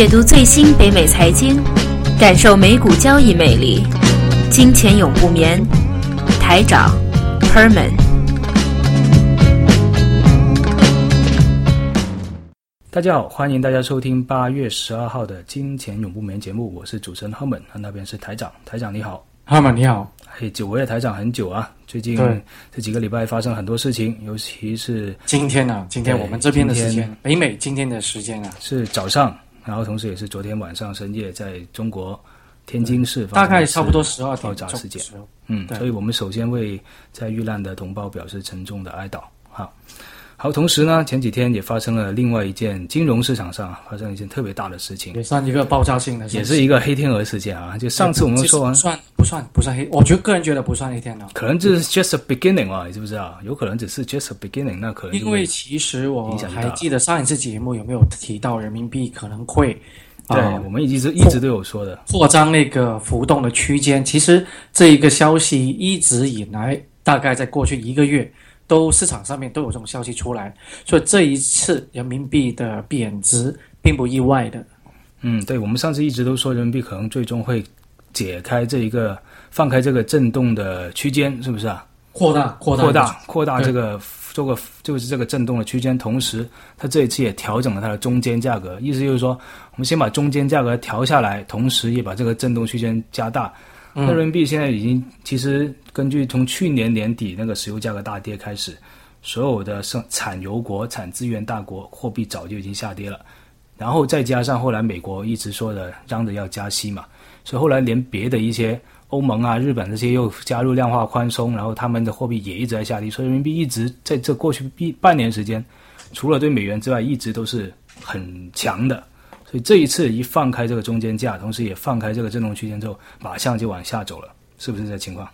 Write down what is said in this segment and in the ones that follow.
解读最新北美财经，感受美股交易魅力。金钱永不眠，台长 Herman。大家好，欢迎大家收听八月十二号的《金钱永不眠》节目，我是主持人 Herman，那边是台长，台长你好，Herman 你好，嘿，久违的台长很久啊，最近这几个礼拜发生很多事情，尤其是今天呢，今天我们这边的时间，北美今天的时间啊，是早上。然后，同时也是昨天晚上深夜，在中国天津市大概差不多十二爆炸事件。嗯，所以我们首先为在遇难的同胞表示沉重的哀悼。哈。好，同时呢，前几天也发生了另外一件金融市场上发生一件特别大的事情，也算一个爆炸性的，也是一个黑天鹅事件啊。就上次我们说完，算不算不算黑？我觉得个人觉得不算黑天鹅，可能这是 just a beginning 啊，你知不知道？有可能只是 just a beginning，那可能因为其实我还记得上一次节目有没有提到人民币可能会，对我们一直一直都有说的扩张那个浮动的区间。其实这一个消息一直以来，大概在过去一个月。都市场上面都有这种消息出来，所以这一次人民币的贬值并不意外的。嗯，对，我们上次一直都说人民币可能最终会解开这一个放开这个震动的区间，是不是啊？扩大扩大扩大扩大这个做个就是这个震动的区间，同时它这一次也调整了它的中间价格，意思就是说我们先把中间价格调下来，同时也把这个震动区间加大。那人民币现在已经，其实根据从去年年底那个石油价格大跌开始，所有的生产油国、产资源大国货币早就已经下跌了，然后再加上后来美国一直说的嚷着要加息嘛，所以后来连别的一些欧盟啊、日本这些又加入量化宽松，然后他们的货币也一直在下跌，所以人民币一直在这过去一半年时间，除了对美元之外，一直都是很强的。所以这一次一放开这个中间价，同时也放开这个震动区间之后，马上就往下走了，是不是这情况？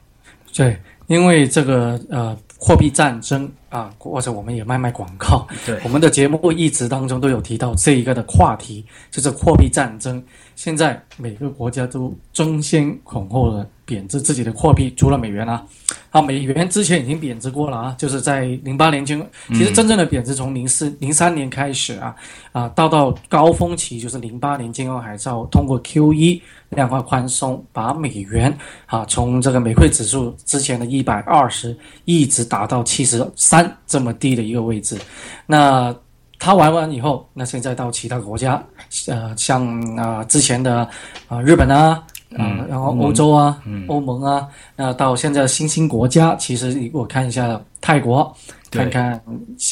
对，因为这个呃货币战争啊，或者我们也卖卖广告，对，我们的节目一直当中都有提到这一个的话题，就是货币战争。现在每个国家都争先恐后的贬值自己的货币，除了美元啊，啊，美元之前已经贬值过了啊，就是在零八年金，其实真正的贬值从零四零三年开始啊，啊，到到高峰期就是零八年金融海啸，通过 Q E 量化宽松，把美元啊从这个美汇指数之前的一百二十一直打到七十三这么低的一个位置，那。他玩完以后，那现在到其他国家，呃，像啊之前的啊日本啊，啊然后欧洲啊，欧盟啊，那到现在新兴国家，其实我看一下泰国，看看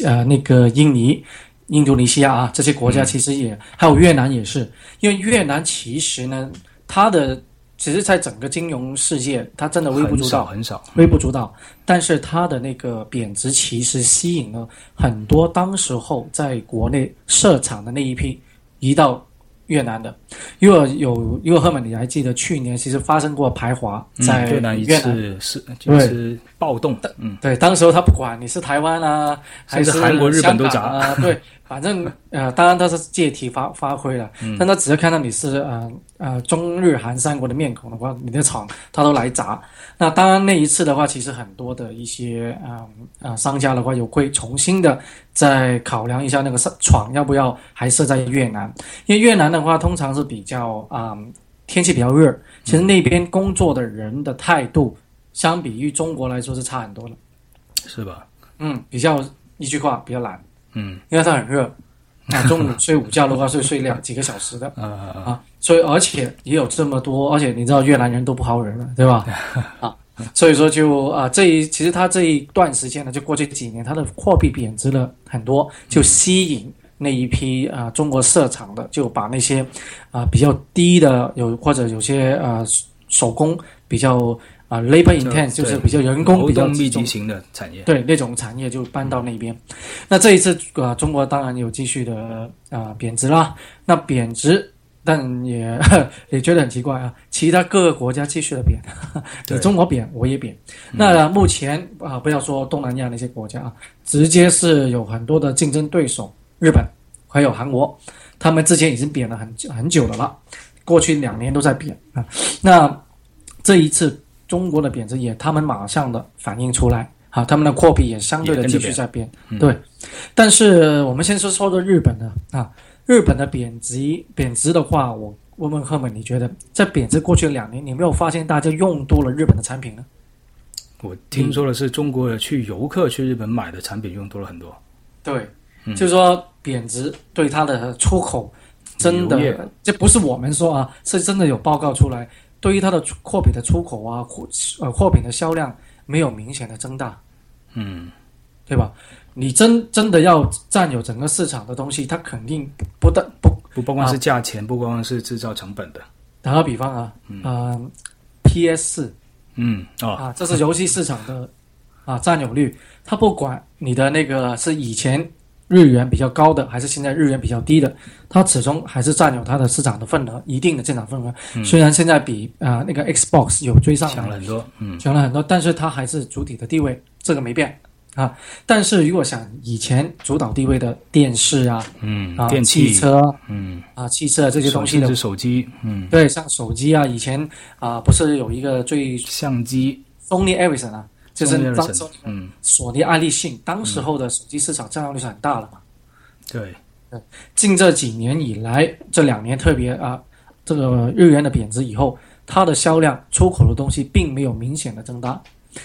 呃那个印尼、印度尼西亚啊这些国家，其实也还有越南也是，因为越南其实呢，它的。其实，在整个金融世界，它真的微不足道，很少，微不足道。但是它的那个贬值，其实吸引了很多当时候在国内设厂的那一批移到越南的。因为有，因为赫本，你还记得去年其实发生过排华在越南一次是就是暴动，嗯，对，当时候他不管你是台湾啊，还是韩国、日本都砸啊，对。反正呃，当然他是借题发发挥了，但他只要看到你是呃呃中日韩三国的面孔的话，你的厂他都来砸。那当然那一次的话，其实很多的一些啊啊商家的话，有会重新的再考量一下那个厂要不要还设在越南，因为越南的话通常是比较啊天气比较热，其实那边工作的人的态度相比于中国来说是差很多的，是吧？嗯，比较一句话比较懒。嗯，因为它很热，啊中午睡午觉的话是睡两几个小时的，啊啊，所以而且也有这么多，而且你知道越南人都不好惹了，对吧？啊，所以说就啊这一其实他这一段时间呢，就过去几年，它的货币贬值了很多，就吸引那一批啊中国设厂的，就把那些啊比较低的有或者有些啊手工比较。啊，labor intense 就是比较人工比较密集型的产业，对那种产业就搬到那边。那这一次啊，中国当然有继续的啊贬值啦。那贬值，但也 也觉得很奇怪啊，其他各个国家继续的贬，你中国贬，我也贬。那目前啊，不要说东南亚那些国家啊，直接是有很多的竞争对手，日本还有韩国，他们之前已经贬了很很久的了，过去两年都在贬啊。那这一次。中国的贬值也，他们马上的反映出来，好，他们的货币也相对的继续在变，对。但是我们先说说的日本的，啊，日本的贬值贬值的话，我问问赫本，你觉得在贬值过去的两年，你有没有发现大家用多了日本的产品呢？我听说的是中国的去游客去日本买的产品用多了很多。对，嗯就是说贬值对它的出口真的，这不是我们说啊，是真的有报告出来，对于它的货品的出口啊，货呃货品的销量没有明显的增大，嗯，对吧？你真真的要占有整个市场的东西，它肯定不不但不不不光是价钱，不光是制造成本的。打个比方啊，嗯、p s 四嗯哦，啊，这是游戏市场的啊占有率，它不管你的那个是以前日元比较高的，还是现在日元比较低的，它始终还是占有它的市场的份额，一定的市场份额。虽然现在比啊、那个 Xbox 有追上来强了很多。嗯强了很多，但是它还是主体的地位，这个没变啊。但是如果想以前主导地位的电视啊、嗯啊，电器汽车嗯啊、汽车这些东西的手机嗯对，像手机啊，以前啊、不是有一个最相机 Sony Ericsson 啊，就是当时嗯索尼、爱立信，当时候的手机市场占有率是很大的嘛。对近这几年以来，这两年特别啊，这个日元的贬值以后，它的销量出口的东西并没有明显的增大。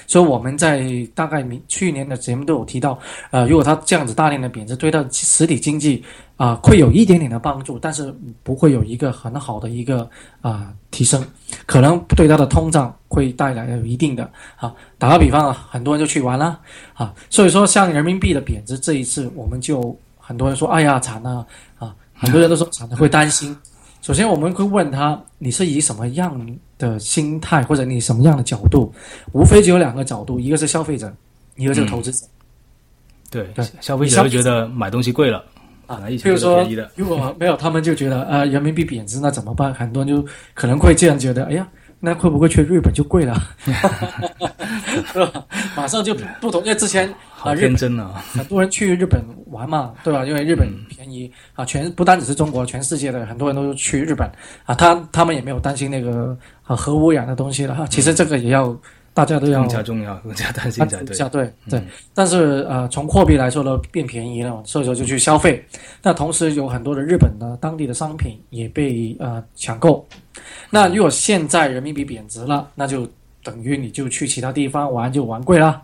所以我们在大概明去年的节目都有提到，呃，如果它这样子大量的贬值，对它实体经济啊、会有一点点的帮助，但是不会有一个很好的一个啊、提升，可能对它的通胀会带来有一定的啊。打个比方啊，很多人就去玩了啊，所以说像人民币的贬值这一次，我们就很多人说，哎呀惨了啊，很多人都说惨了，会担心。首先我们会问他，你是以什么样的心态或者你什么样的角度？无非只有两个角度，一个是消费者，一个是投资者。对对，消费者会觉得买东西贵了，啊本来以前都是比如说便宜的，如果没有，他们就觉得呃人民币贬值那怎么办？很多人就可能会这样觉得，哎呀，那会不会去日本就贵了？是吧？马上就不同，因为之前好啊日天真啊！很多人去日本玩嘛，对吧？因为日本便宜、啊，全不单只是中国，全世界的很多人都去日本啊，他他们也没有担心那个啊核污染的东西了哈。其实这个也要大家都要更加重要，更加担心才对。下对对，但是呃，从货币来说呢，变便宜了，所以说就去消费。那同时有很多的日本的当地的商品也被呃抢购。那如果现在人民币贬值了，那就等于你就去其他地方玩就玩贵了。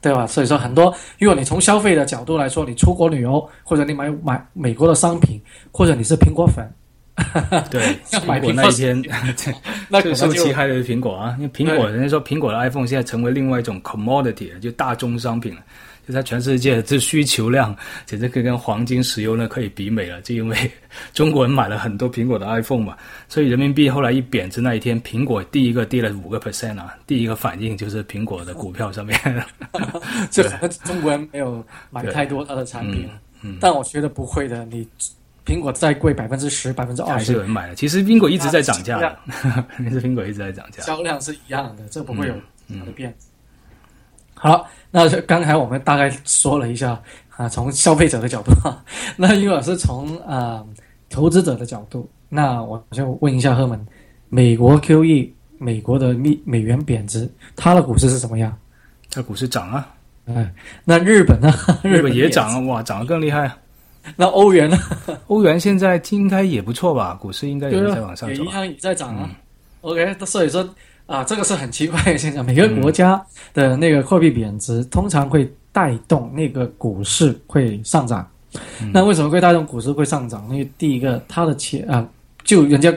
对吧？所以说很多，如果你从消费的角度来说，你出国旅游，或者你买买美国的商品，或者你是苹果粉，对，买苹果那一天，那可最受能就其害的是苹果啊，因为苹果人家说苹果的 iPhone 现在成为另外一种 commodity，了就大宗商品了，就在全世界这需求量简直可以跟黄金、石油呢可以比美了，就因为中国人买了很多苹果的 iPhone 嘛，所以人民币后来一贬值那一天，苹果第一个跌了五个 percent 啊，第一个反应就是苹果的股票上面，这中国人没有买太多它的产品，嗯。但我觉得不会的。你苹果再贵百分之十、百分之二还是有十，人买的。其实苹果一直在涨价的，其实苹果一直在涨价。销量是一样的，这不会有嗯大的变。好，那就刚才我们大概说了一下啊，从消费者的角度，那如果是从啊、投资者的角度，那我就问一下赫门，美国 QE 美国的美美元贬值，它的股市是怎么样？它股市涨啊，哎，那日本呢？日本也涨啊，哇，涨得更厉害啊。那欧元呢？欧元现在应该也不错吧？股市应该也对在往啊，上走啊。也一样也在涨啊。OK，所以说啊，这个是很奇怪的现象。每个国家的那个货币贬值，通常会带动那个股市会上涨。那为什么会带动股市会上涨？因为第一个，它的钱啊，就人家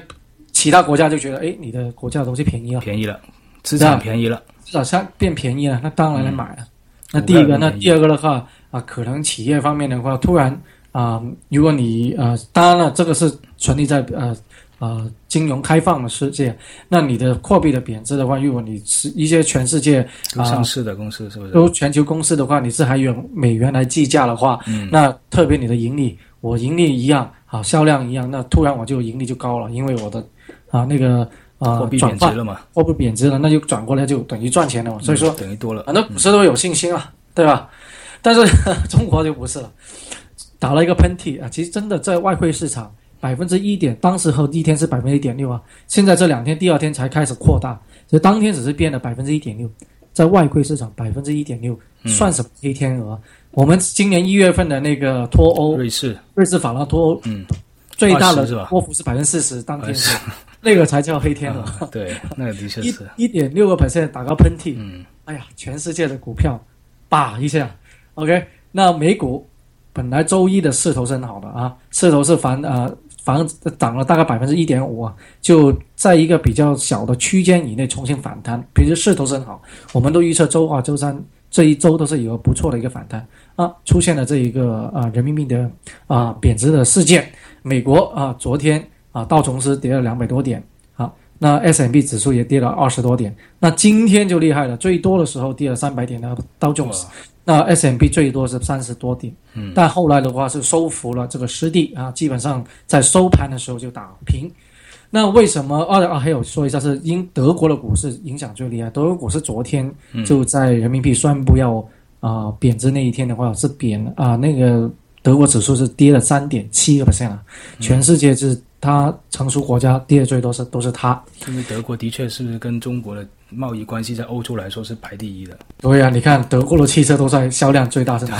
其他国家就觉得，哎，你的国家的东西便宜了，便宜了，资产便宜了，资产上变便宜了，那当然来买了。那第一个，那第二个的话啊，可能企业方面的话，突然啊、如果你呃，当然了，这个是存立在呃呃金融开放的世界，那你的货币的贬值的话，如果你是一些全世界上市的公司是不是？都全球公司的话，你是还用美元来计价的话，嗯那特别你的盈利，我盈利一样，好销量一样，那突然我就盈利就高了，因为我的啊那个啊货币贬值了嘛，货币贬值了，那就转过来就等于赚钱了嘛，所以说嗯。等于多了。很多股市都有信心啊，对吧？但是 中国就不是了，打了一个喷嚏啊！其实真的在外汇市场百分之一点，当时候第一天是百分之一点六啊，现在这两天第二天才开始扩大，所以当天只是变了百分之一点六，在外汇市场百分之一点六，算什么黑天鹅？我们今年一月份的那个脱欧，瑞士，瑞士法郎脱欧，嗯，最大的是吧波幅是百分之四十，当天啊是是 那个才叫黑天鹅。啊对，那个的确是，一点六个 percent 打个喷嚏，嗯，哎呀，全世界的股票，叭一下，OK。那美股本来周一的势头是很好的啊，势头是反呃反涨了大概百分之一点五啊，就在一个比较小的区间以内重新反弹，平时势头是很好。我们都预测周二、周三这一周都是有不错的一个反弹啊，出现了这一个啊人民币的啊贬值的事件。美国啊昨天啊道琼斯跌了两百多点，那 S M B 指数也跌了二十多点。那今天就厉害了，最多的时候跌了三百点的道琼斯，那 S M B 最多是三十多点。嗯，但后来的话是收复了这个失地啊，基本上在收盘的时候就打平。那为什么？二啊，还有说一下，是因德国的股市影响最厉害。德国股市昨天就在人民币宣布要啊、贬值那一天的话是贬啊、那个德国指数是跌了三点七个 percent 啊，全世界是它成熟国家跌的最多是都是它。因为德国的确是跟中国的贸易关系在欧洲来说是排第一的，对啊，你看德国的汽车都在销量最大是哪？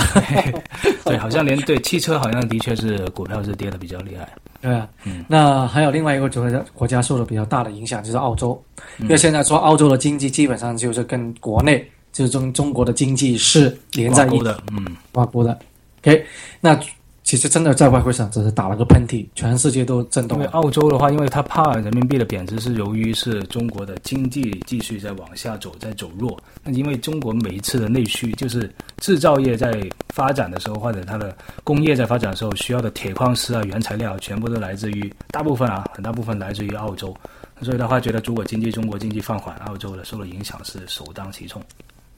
对，好像连对汽车好像的确是股票是跌的比较厉害，对啊，那还有另外一个国家国家受了比较大的影响，就是澳洲，因为现在说澳洲的经济基本上就是跟国内就是中中国的经济是连在一起的，嗯，挂钩的。OK，那其实真的在外汇市场只是打了个喷嚏，全世界都震动因为。澳洲的话，因为它怕人民币的贬值，是由于是中国的经济继续在往下走，在走弱。那因为中国每一次的内需，就是制造业在发展的时候，或者它的工业在发展的时候需要的铁矿石啊、原材料，全部都来自于大部分啊，很大部分来自于澳洲。所以的话，觉得如果经济中国经济放缓，澳洲的受的影响是首当其冲。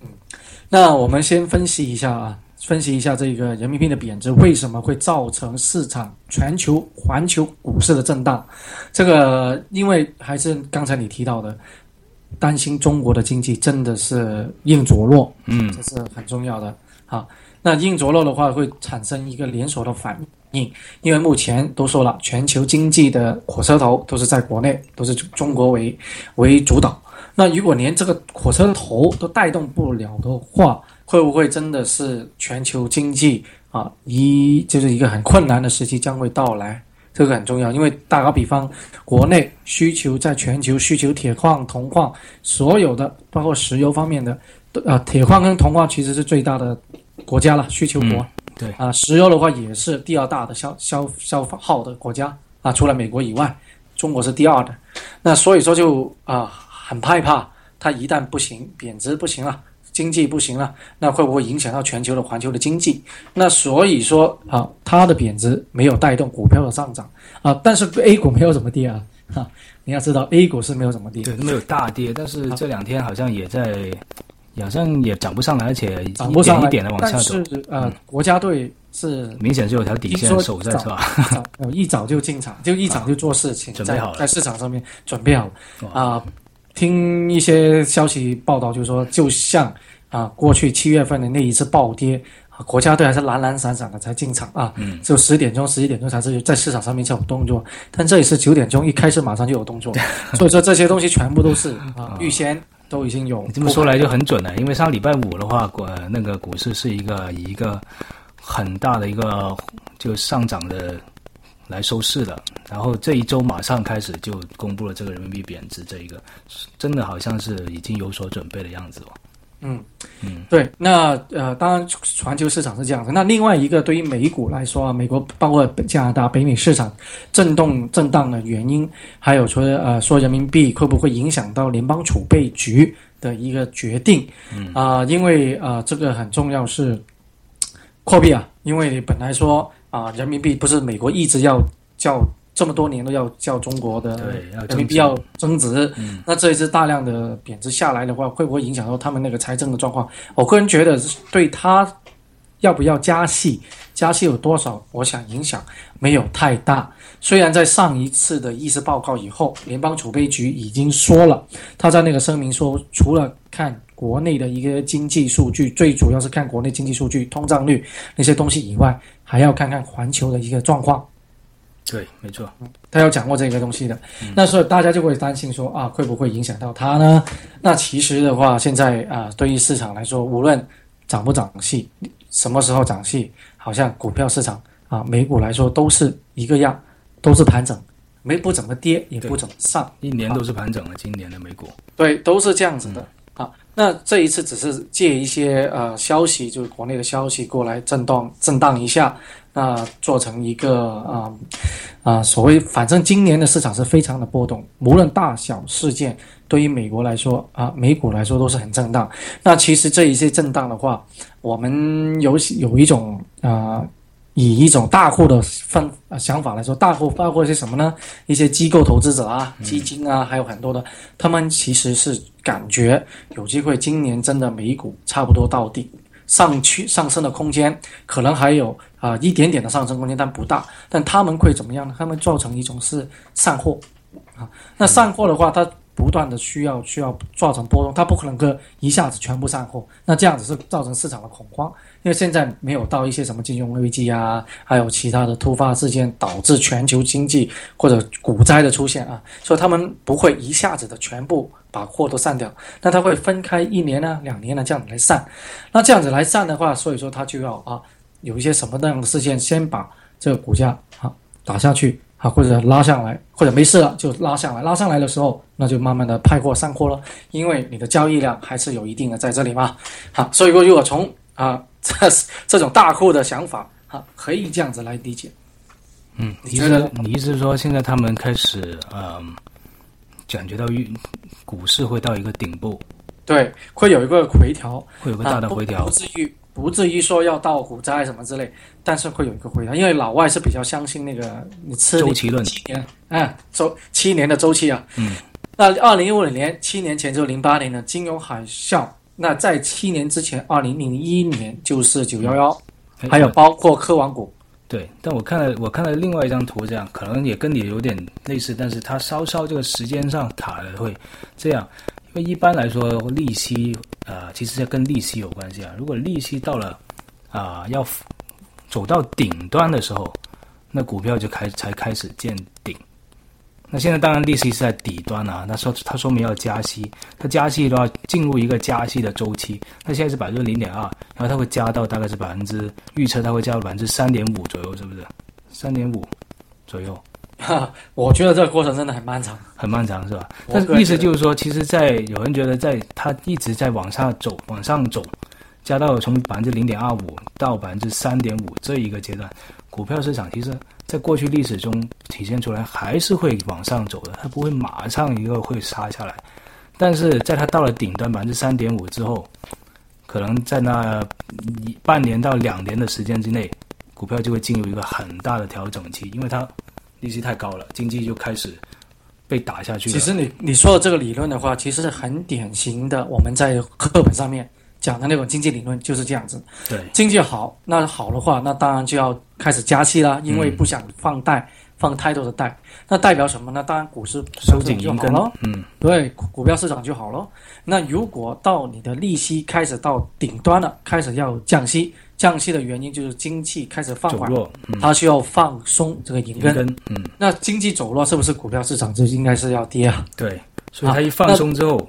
嗯那我们先分析一下啊，分析一下这个人民币的贬值为什么会造成市场全球环球股市的震荡。这个因为还是刚才你提到的，担心中国的经济真的是硬着落，嗯这是很重要的。好，那硬着落的话会产生一个连锁的反应，因为目前都说了，全球经济的火车头都是在国内，都是中国为为主导。那如果连这个火车头都带动不了的话，会不会真的是全球经济啊一就是一个很困难的时期将会到来？这个很重要，因为打个比方，国内需求在全球需求铁矿、铜矿，所有的包括石油方面的，啊铁矿跟铜矿其实是最大的国家了，需求国。嗯对啊，石油的话也是第二大的消消消耗的国家啊，除了美国以外，中国是第二的。那所以说就啊很害怕，它一旦不行，贬值不行了。经济不行了，那会不会影响到全球的环球的经济？那所以说啊，它的贬值没有带动股票的上涨啊，但是 A 股没有怎么跌啊，哈，你要知道 A 股是没有怎么跌，对，没有大跌，但是这两天好像也在，好像也涨不上来，而且涨不上来，一点的往下但走，是呃，国家队是明显是有条底线守在，是吧？一早就进场，就一早就做事情，在准备好了在市场上面准备好啊、听一些消息报道，就是说，就像啊过去七月份的那一次暴跌。啊国家队还是懒懒散散的才进场啊，嗯只有十点钟、十一点钟才是在市场上面才有动作，但这一次九点钟一开始马上就有动作，所以说这些东西全部都是啊预先都已经有。你这么说来就很准了，因为上礼拜五的话，国那个股市是一个以一个很大的一个就上涨的来收市的，然后这一周马上开始就公布了这个人民币贬值这一个，真的好像是已经有所准备的样子哦。嗯嗯，对，那呃，当然全球市场是这样子。那另外一个对于美股来说啊，美国包括加拿大、北美市场震动震荡的原因，还有说呃说人民币会不会影响到联邦储备局的一个决定？嗯啊、因为啊、呃这个很重要是货币啊，因为本来说啊、人民币不是美国一直要叫这么多年都要叫中国的人民币要增值，嗯那这一次大量的贬值下来的话，会不会影响到他们那个财政的状况？我个人觉得，对他要不要加息，加息有多少，我想影响没有太大。虽然在上一次的议事报告以后，联邦储备局已经说了，他在那个声明说，除了看国内的一个经济数据，最主要是看国内经济数据、通胀率那些东西以外，还要看看环球的一个状况。对，没错，他要讲过这个东西的，那所以大家就会担心说啊，会不会影响到他呢？那其实的话，现在啊，对于市场来说，无论涨不涨息，什么时候涨息，好像股票市场啊，美股来说都是一个样，都是盘整，没不怎么跌，也不怎么上，一年都是盘整的。今年的美股，对，都是这样子的。啊，那这一次只是借一些呃消息，就是国内的消息过来震荡震荡一下，那做成一个啊啊所谓，反正今年的市场是非常的波动，无论大小事件，对于美国来说啊，美股来说都是很震荡。那其实这一些震荡的话，我们有有一种啊。以一种大户的分想法来说，大户包括一些什么呢？一些机构投资者啊、基金啊，还有很多的，他们其实是感觉有机会，今年真的美股差不多到底，上去上升的空间可能还有啊一点点的上升空间，但不大。但他们会怎么样呢？他们造成一种是散货啊，那散货的话，它。不断的需要需要造成波动，它不可能个一下子全部散货，那这样子是造成市场的恐慌，因为现在没有到一些什么金融危机啊，还有其他的突发事件导致全球经济或者股灾的出现啊，所以他们不会一下子的全部把货都散掉，那他会分开一年呢、两年呢这样子来散，那这样子来散的话，所以说他就要啊有一些什么样的事件先把这个股价啊打下去。啊，或者拉上来，或者没事了就拉上来。拉上来的时候，那就慢慢的派货上货了，因为你的交易量还是有一定的在这里嘛。好，所以说如果从啊这是 这种大户的想法，啊，可以这样子来理解。嗯，你觉得你意思是说，现在他们开始嗯感觉到运股市会到一个顶部，对，会有一个回调，会有个大的回调，不至于。不至于说要到股灾什么之类，但是会有一个回调，因为老外是比较相信那个你吃周期论，七年，嗯，周七年的周期啊，嗯，那二零一五年七年前就零八年的金融海啸，那在七年之前二零零一年就是九幺幺，还有包括科网股，对，但我看了我看了另外一张图，这样可能也跟你有点类似，但是它稍稍这个时间上卡的会这样。因为一般来说，利息啊，其实跟利息有关系啊。如果利息到了啊要走到顶端的时候，那股票就开才开始见顶。那现在当然利息是在底端啊，那说它说明要加息，它加息的话进入一个加息的周期。那现在是百分之零点二，然后它会加到大概是百分之预测它会加到百分之三点五左右，是不是？三点五左右。哈，我觉得这个过程真的很漫长，很漫长，是吧？但是意思就是说，其实，在有人觉得，在它一直在往下走，往上走，加到从百分之零点二五到百分之三点五这一个阶段，股票市场其实在过去历史中体现出来，还是会往上走的，它不会马上一个会杀下来。但是在它到了顶端百分之三点五之后，可能在那一半年到两年的时间之内，股票就会进入一个很大的调整期，因为它。利息太高了，经济就开始被打下去。其实你你说的这个理论的话，其实很典型的。我们在课本上面讲的那种经济理论就是这样子。对，经济好，那好的话，那当然就要开始加息啦，因为不想放贷，放太多的贷。那代表什么呢？当然股市收紧就好了。嗯，对，股票市场就好了。那如果到你的利息开始到顶端了，开始要降息。降息的原因就是经济开始放缓，它需要放松这个银根。嗯，那经济走弱，是不是股票市场就应该是要跌啊？对，所以它一放松之后，对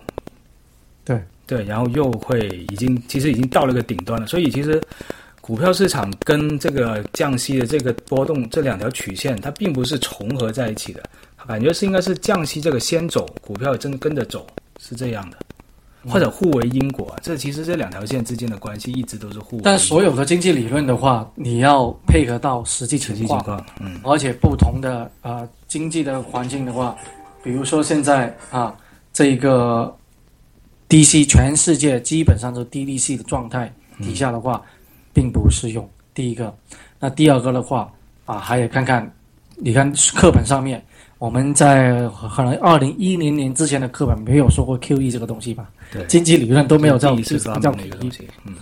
对，然后又会已经其实已经到了个顶端了。所以其实股票市场跟这个降息的这个波动这两条曲线，它并不是重合在一起的，感觉是应该是降息这个先走，股票真跟着走，是这样的。或者互为因果，这其实这两条线之间的关系一直都是互。但所有的经济理论的话，你要配合到实际情况，嗯，而且不同的啊经济的环境的话，比如说现在啊这一个低息，全世界基本上都低利息的状态底下的话，并不适用。第一个，那第二个的话啊，还得看看，你看课本上面。我们在可能二零一零年之前的课本没有说过 QE 这个东西吧？对，经济理论都没有这种叫叫 QE，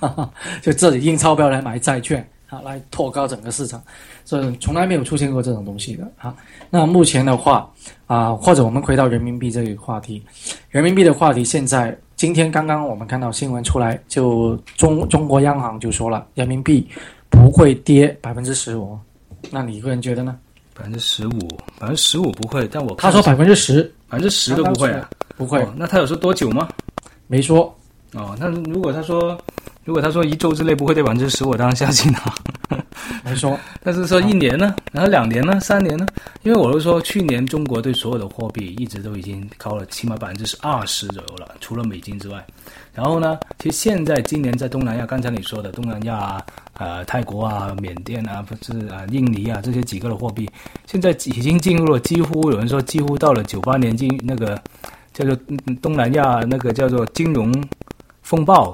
就这里印钞票来买债券啊，来托高整个市场，所以从来没有出现过这种东西的啊。那目前的话啊，或者我们回到人民币这个话题，人民币的话题，现在今天刚刚我们看到新闻出来，就中中国央行就说了，人民币不会跌百分之十五，那你个人觉得呢？百分之十五，百分之十五不会，但我他说百分之十，百分之十都不会啊，不会。那他有说多久吗？没说。哦，那如果他说，如果他说一周之内不会跌百分之十，我当然相信他。来说，但是说一年呢，然后两年呢，三年呢？因为我都说去年中国对所有的货币一直都已经高了起码百分之二十左右了，除了美金之外。然后呢，其实现在今年在东南亚，刚才你说的东南亚啊，呃，泰国啊、缅甸啊，不是啊，印尼啊这些几个的货币，现在已经进入了几乎有人说几乎到了九八年进那个叫做东南亚那个叫做金融风暴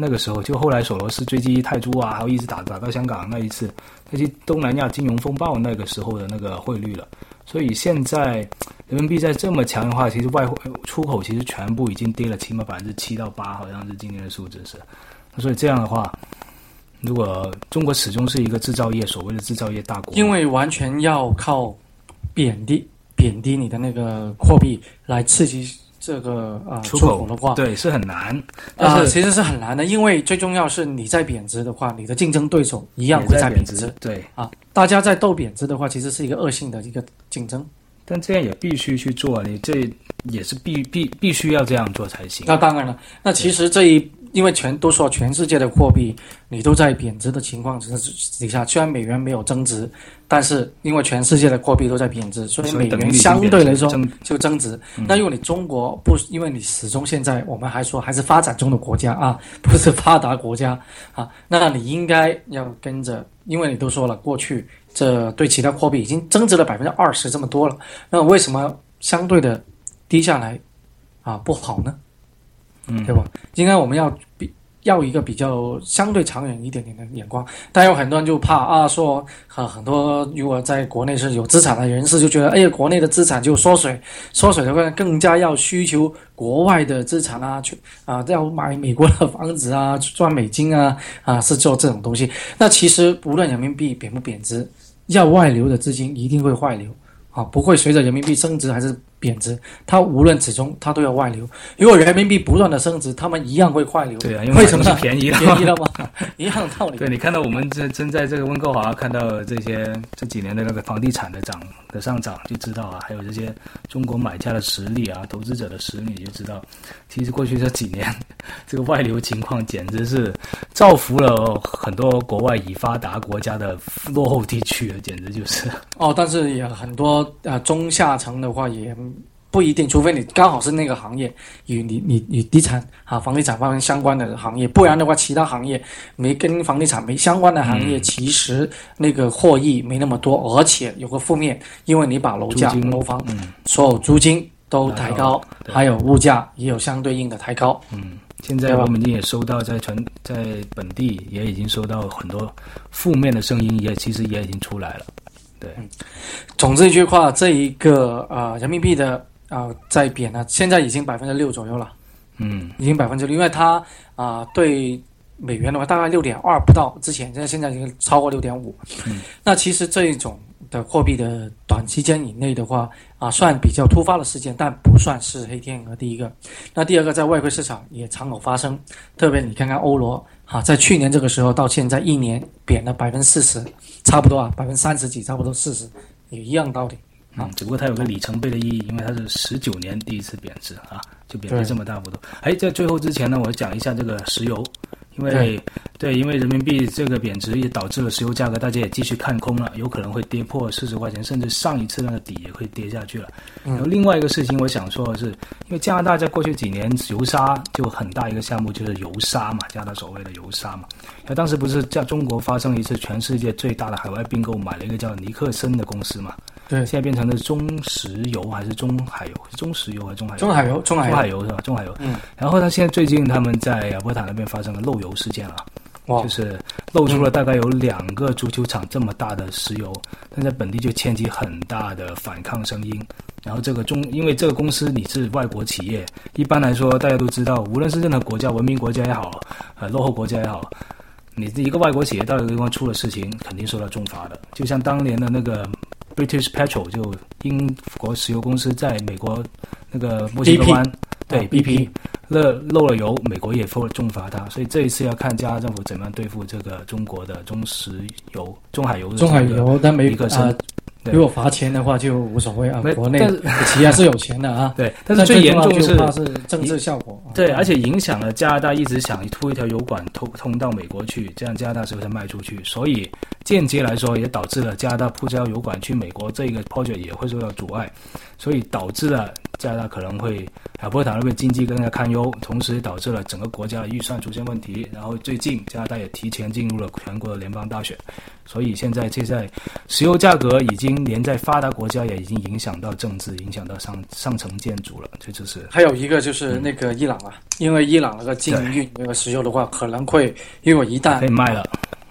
那个时候，就后来索罗斯追击泰铢啊，还有一直打打到香港那一次，那些东南亚金融风暴那个时候的那个汇率了。所以现在人民币在这么强的话，其实外汇出口其实全部已经跌了起码百分之七到八，好像是今年的数字是。所以这样的话，如果中国始终是一个制造业所谓的制造业大国，因为完全要靠贬低贬低你的那个货币来刺激这个呃出口的话，对是很难。啊、但是其实是很难的，因为最重要是你在贬值的话，你的竞争对手一样会在贬值。对，啊，大家在斗贬值的话，其实是一个恶性的一个竞争。但这样也必须去做，你这也是必必必须要这样做才行。那当然了，那其实这一因为全都说全世界的货币你都在贬值的情况之底下，虽然美元没有增值，但是因为全世界的货币都在贬值，所以美元相对来说就增值。那如果你中国不，因为你始终现在我们还说还是发展中的国家啊，不是发达国家啊，那你应该要跟着，因为你都说了过去。这对其他货币已经增值了百分之二十这么多了，那为什么相对的低下来啊不好呢？嗯，对吧？应该我们要比要一个比较相对长远一点点的眼光。但有很多人就怕啊，说啊很多如果在国内是有资产的人士就觉得，哎呀，国内的资产就缩水，缩水的话更加要需求国外的资产啊，去啊要买美国的房子啊，赚美金啊啊是做这种东西。那其实无论人民币贬不贬值。要外流的资金一定会外流，啊，不会随着人民币升值还是贬值，它无论始终它都要外流。如果人民币不断的升值，他们一样会外流。对啊，因为什么是便宜了，便宜了吗？一样的道理。对你看到我们这正在这个温哥华看到这些这几年的那个房地产的涨的上涨，就知道啊，还有这些中国买家的实力啊，投资者的实力，就知道，其实过去这几年 这个外流情况简直是造福了很多国外已发达国家的落后地区，简直就是。哦，但是也很多呃中下层的话也。不一定，除非你刚好是那个行业与你你与地产啊房地产方面相关的行业，不然的话，其他行业没跟房地产没相关的行业，其实那个获益没那么多，而且有个负面，因为你把楼价、楼房所有租金都抬高，还有物价也有相对应的抬高。嗯，现在我们也收到在全在本地也已经收到很多负面的声音，也其实也已经出来了。对，总之一句话，这一个呃人民币的。啊，在贬了，现在已经百分之六左右了，嗯，已经百分之六，因为它啊对美元的话大概六点二不到，之前现在现在已经超过六点五，嗯，那其实这一种的货币的短期间以内的话啊，算比较突发的事件，但不算是黑天鹅。第一个，那第二个在外汇市场也常有发生，特别你看看欧罗啊，在去年这个时候到现在一年贬了百分之四十，差不多啊，百分之三十几，差不多四十，也一样道理。啊，只不过它有个里程碑的意义，因为它是十九年第一次贬值啊，就贬值这么大幅度。哎，在最后之前呢，我讲一下这个石油，因为对，因为人民币这个贬值也导致了石油价格，大家也继续看空了，有可能会跌破四十块钱，甚至上一次那个底也会跌下去了。然后另外一个事情，我想说的是，因为加拿大在过去几年油砂就很大一个项目就是油砂嘛，加拿大所谓的油砂嘛。那当时不是在中国发生一次全世界最大的海外并购，买了一个叫尼克森的公司嘛？对，现在变成了中石油还是中海油？中石油还是中海油？中海油，中海油是吧？中海油。嗯。然后他现在最近他们在亚伯塔那边发生了漏油事件了，就是漏出了大概有两个足球场这么大的石油，但在本地就掀起很大的反抗声音。然后这个中，因为这个公司你是外国企业，一般来说大家都知道，无论是任何国家，文明国家也好，呃，落后国家也好，你一个外国企业到一个地方出了事情，肯定受到重罚的。就像当年的那个。British Petrol 就英国石油公司在美国那个墨西哥湾对 BP 漏漏了油，美国也重罚它，所以这一次要看加拿大政府怎么样对付这个中国的中石油、中海油、中海油，但没一个申对如果罚钱的话就无所谓啊，国内企业是有钱的啊。对，但是最严重是怕是政治效果。啊对，而且影响了加拿大一直想铺一条油管通通到美国去，这样加拿大是不是卖出去？所以间接来说，也导致了加拿大铺这条油管去美国这个 project 也会受到阻碍，所以导致了加拿大可能会啊波塔那边经济更加堪忧，同时导致了整个国家的预算出现问题。然后最近加拿大也提前进入了全国的联邦大选，所以现在现在石油价格已经连在发达国家也已经影响到政治，影响到上上层建筑了，这就是还有一个就是那个伊朗啊，因为伊朗那个禁运那个石油的话，可能会因为一旦可以卖了。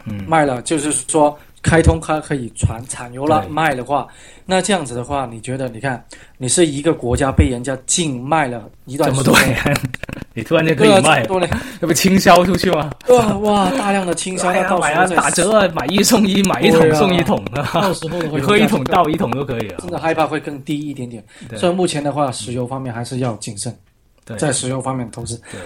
嗯，卖了，就是说开通它可以传产油了，卖的话，那这样子的话，你觉得？你看，你是一个国家被人家禁卖了一段这么多时间，年，你突然间可以卖这么，多年，那不倾销出去吗？哇哇，大量的倾销，到时候再打折啊，买一送一，买一桶送一桶到啊，时候你喝一桶倒一桶都可以真啊。的害怕会更低一点点。对所以目前的话，石油方面还是要谨慎，对在石油方面投资。对